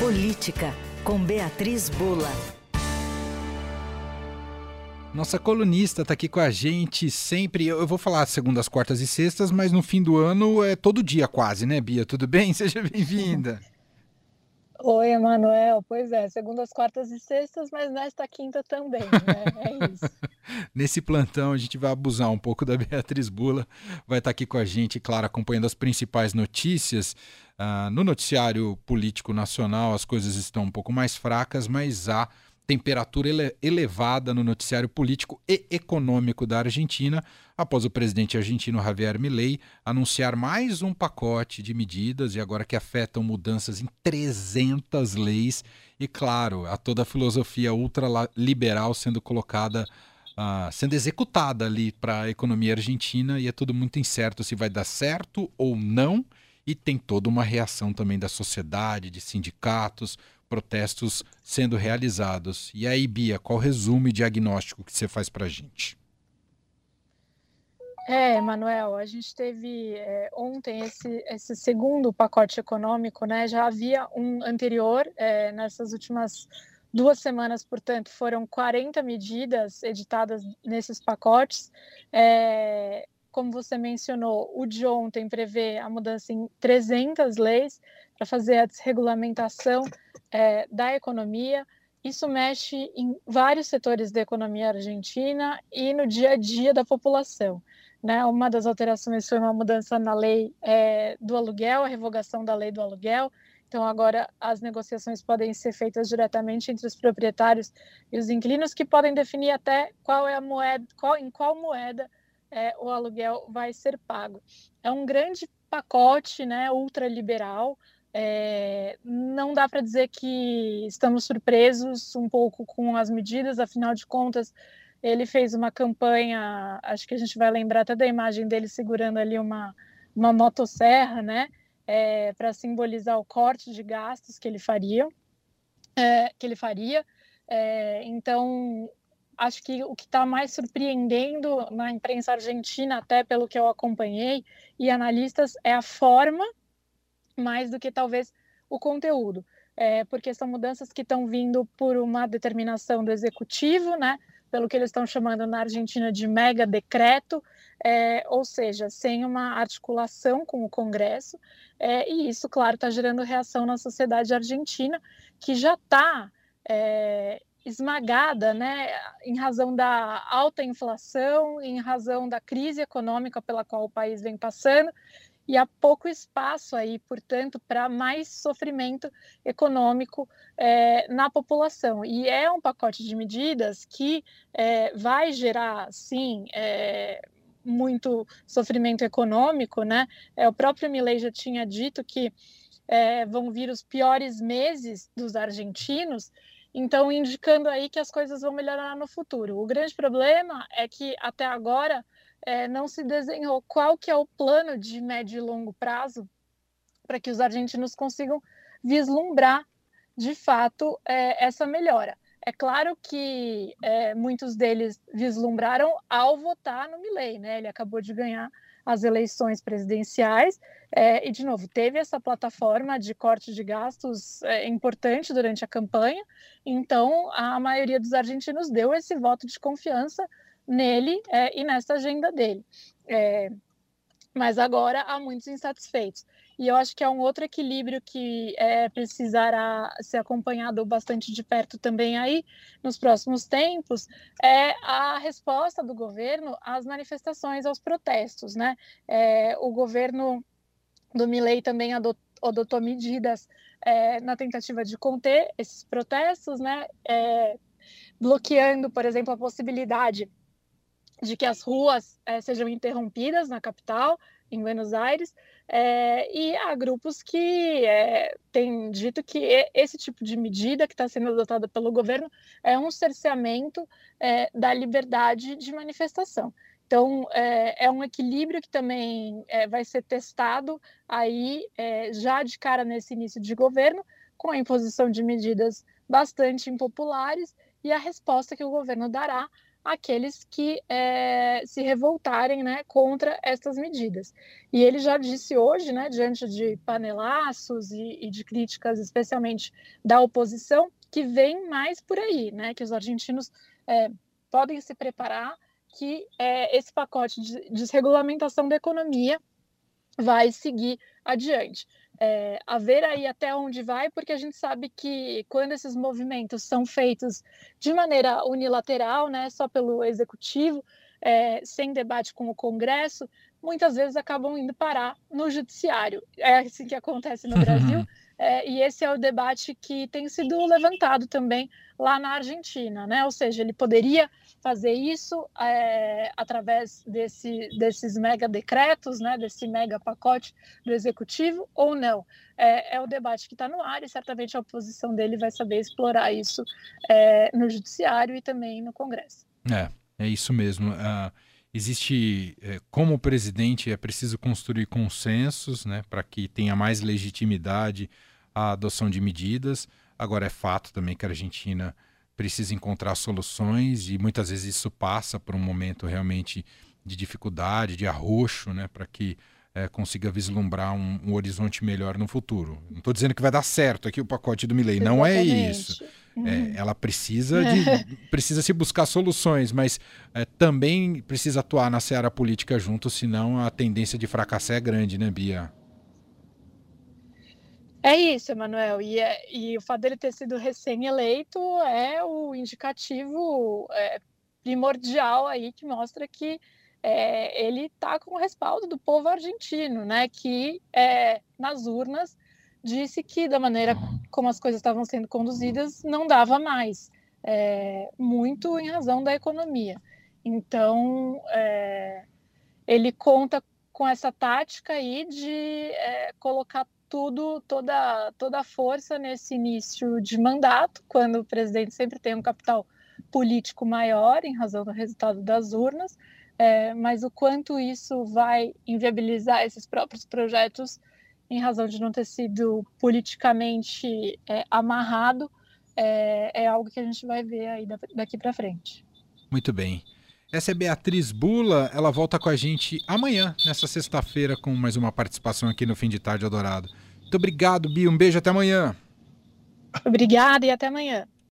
Política, com Beatriz Bula. Nossa colunista está aqui com a gente sempre. Eu vou falar segundas, quartas e sextas, mas no fim do ano é todo dia quase, né, Bia? Tudo bem? Seja bem-vinda. Oi, Emanuel. Pois é, segundas, quartas e sextas, mas nesta quinta também, né? É isso. Nesse plantão, a gente vai abusar um pouco da Beatriz Bula. Vai estar aqui com a gente, claro, acompanhando as principais notícias. Uh, no noticiário político nacional, as coisas estão um pouco mais fracas, mas há temperatura ele elevada no noticiário político e econômico da Argentina, após o presidente argentino Javier Milei anunciar mais um pacote de medidas e agora que afetam mudanças em 300 leis e claro, a toda a filosofia ultraliberal sendo colocada Uh, sendo executada ali para a economia argentina e é tudo muito incerto se vai dar certo ou não. E tem toda uma reação também da sociedade, de sindicatos, protestos sendo realizados. E aí, Bia, qual resumo e diagnóstico que você faz para a gente? É, Manuel, a gente teve é, ontem esse, esse segundo pacote econômico, né? Já havia um anterior, é, nessas últimas duas semanas, portanto, foram 40 medidas editadas nesses pacotes. É, como você mencionou, o de ontem prevê a mudança em 300 leis para fazer a desregulamentação é, da economia. Isso mexe em vários setores da economia argentina e no dia a dia da população. Né? Uma das alterações foi uma mudança na lei é, do aluguel, a revogação da lei do aluguel. Então, agora as negociações podem ser feitas diretamente entre os proprietários e os inquilinos, que podem definir até qual é a moeda, qual, em qual moeda é, o aluguel vai ser pago. É um grande pacote né, ultraliberal, é, não dá para dizer que estamos surpresos um pouco com as medidas, afinal de contas, ele fez uma campanha, acho que a gente vai lembrar até da imagem dele segurando ali uma, uma motosserra, né, é, para simbolizar o corte de gastos que ele faria, é, que ele faria. É, então, acho que o que está mais surpreendendo na imprensa argentina, até pelo que eu acompanhei, e analistas, é a forma mais do que talvez o conteúdo, é, porque são mudanças que estão vindo por uma determinação do executivo, né? Pelo que eles estão chamando na Argentina de mega decreto, é, ou seja, sem uma articulação com o Congresso, é, e isso, claro, está gerando reação na sociedade argentina, que já está é, esmagada, né, em razão da alta inflação, em razão da crise econômica pela qual o país vem passando, e há pouco espaço aí, portanto, para mais sofrimento econômico é, na população. E é um pacote de medidas que é, vai gerar, sim, é, muito sofrimento econômico, né? É, o próprio Milei já tinha dito que vão vir os piores meses dos argentinos, então indicando aí que as coisas vão melhorar no futuro. O grande problema é que até agora é, não se desenhou qual que é o plano de médio e longo prazo para que os argentinos consigam vislumbrar de fato é, essa melhora. É claro que é, muitos deles vislumbraram ao votar no Milley, né? Ele acabou de ganhar as eleições presidenciais é, e, de novo, teve essa plataforma de corte de gastos é, importante durante a campanha. Então, a maioria dos argentinos deu esse voto de confiança nele é, e nessa agenda dele. É, mas agora há muitos insatisfeitos. E eu acho que é um outro equilíbrio que é, precisará ser acompanhado bastante de perto também aí nos próximos tempos, é a resposta do governo às manifestações, aos protestos. Né? É, o governo do Milei também adotou, adotou medidas é, na tentativa de conter esses protestos, né? É, bloqueando, por exemplo, a possibilidade de que as ruas é, sejam interrompidas na capital, em Buenos Aires, é, e há grupos que é, têm dito que esse tipo de medida que está sendo adotada pelo governo é um cerceamento da liberdade de manifestação. Então, é, é, um equilíbrio que também é, vai ser testado aí, é, já de cara nesse início de governo, com a imposição de medidas bastante impopulares e a resposta que o governo dará aqueles que é, se revoltarem né, contra estas medidas. E ele já disse hoje, né, diante de panelaços e, e de críticas, especialmente da oposição, que vem mais por aí, né, que os argentinos é, podem se preparar que é, esse pacote de desregulamentação da economia vai seguir adiante. É, a ver aí até onde vai, porque a gente sabe que quando esses movimentos são feitos de maneira unilateral, né, só pelo executivo, é, sem debate com o Congresso, muitas vezes acabam indo parar no judiciário. É assim que acontece no Brasil. É, e esse é o debate que tem sido levantado também lá na Argentina, né? Ou seja, ele poderia fazer isso é, através desse, desses mega decretos, né? Desse mega pacote do executivo ou não? É, é o debate que está no ar e certamente a oposição dele vai saber explorar isso é, no judiciário e também no Congresso. É, é isso mesmo. Uh, existe, é, como presidente, é preciso construir consensos, né? Para que tenha mais legitimidade a adoção de medidas. Agora, é fato também que a Argentina precisa encontrar soluções e muitas vezes isso passa por um momento realmente de dificuldade, de arroxo, né, para que é, consiga vislumbrar um, um, horizonte melhor no futuro. Não estou dizendo que vai dar certo aqui o pacote do Milley, não é isso. É, uhum. ela precisa de, precisa se buscar soluções, mas é, também precisa atuar na seara política junto, senão a tendência de fracassar é grande, né, Bia? É isso, Emanuel. E, é, e o fato dele ter sido recém-eleito é o indicativo é, primordial aí que mostra que é, ele está com o respaldo do povo argentino, né? Que é, nas urnas disse que da maneira como as coisas estavam sendo conduzidas não dava mais, é, muito em razão da economia. Então é, ele conta com essa tática aí de é, colocar tudo, toda, toda a força nesse início de mandato, quando o presidente sempre tem um capital político maior em razão do resultado das urnas, é, mas o quanto isso vai inviabilizar esses próprios projetos em razão de não ter sido politicamente é, amarrado, é, é, algo que a gente vai ver aí daqui para frente. Muito bem. Essa é Beatriz Bula, ela volta com a gente amanhã, nessa sexta-feira, com mais uma participação aqui no Fim de Tarde Adorado. Muito obrigado, Bia. Um beijo, até amanhã. Obrigada e até amanhã.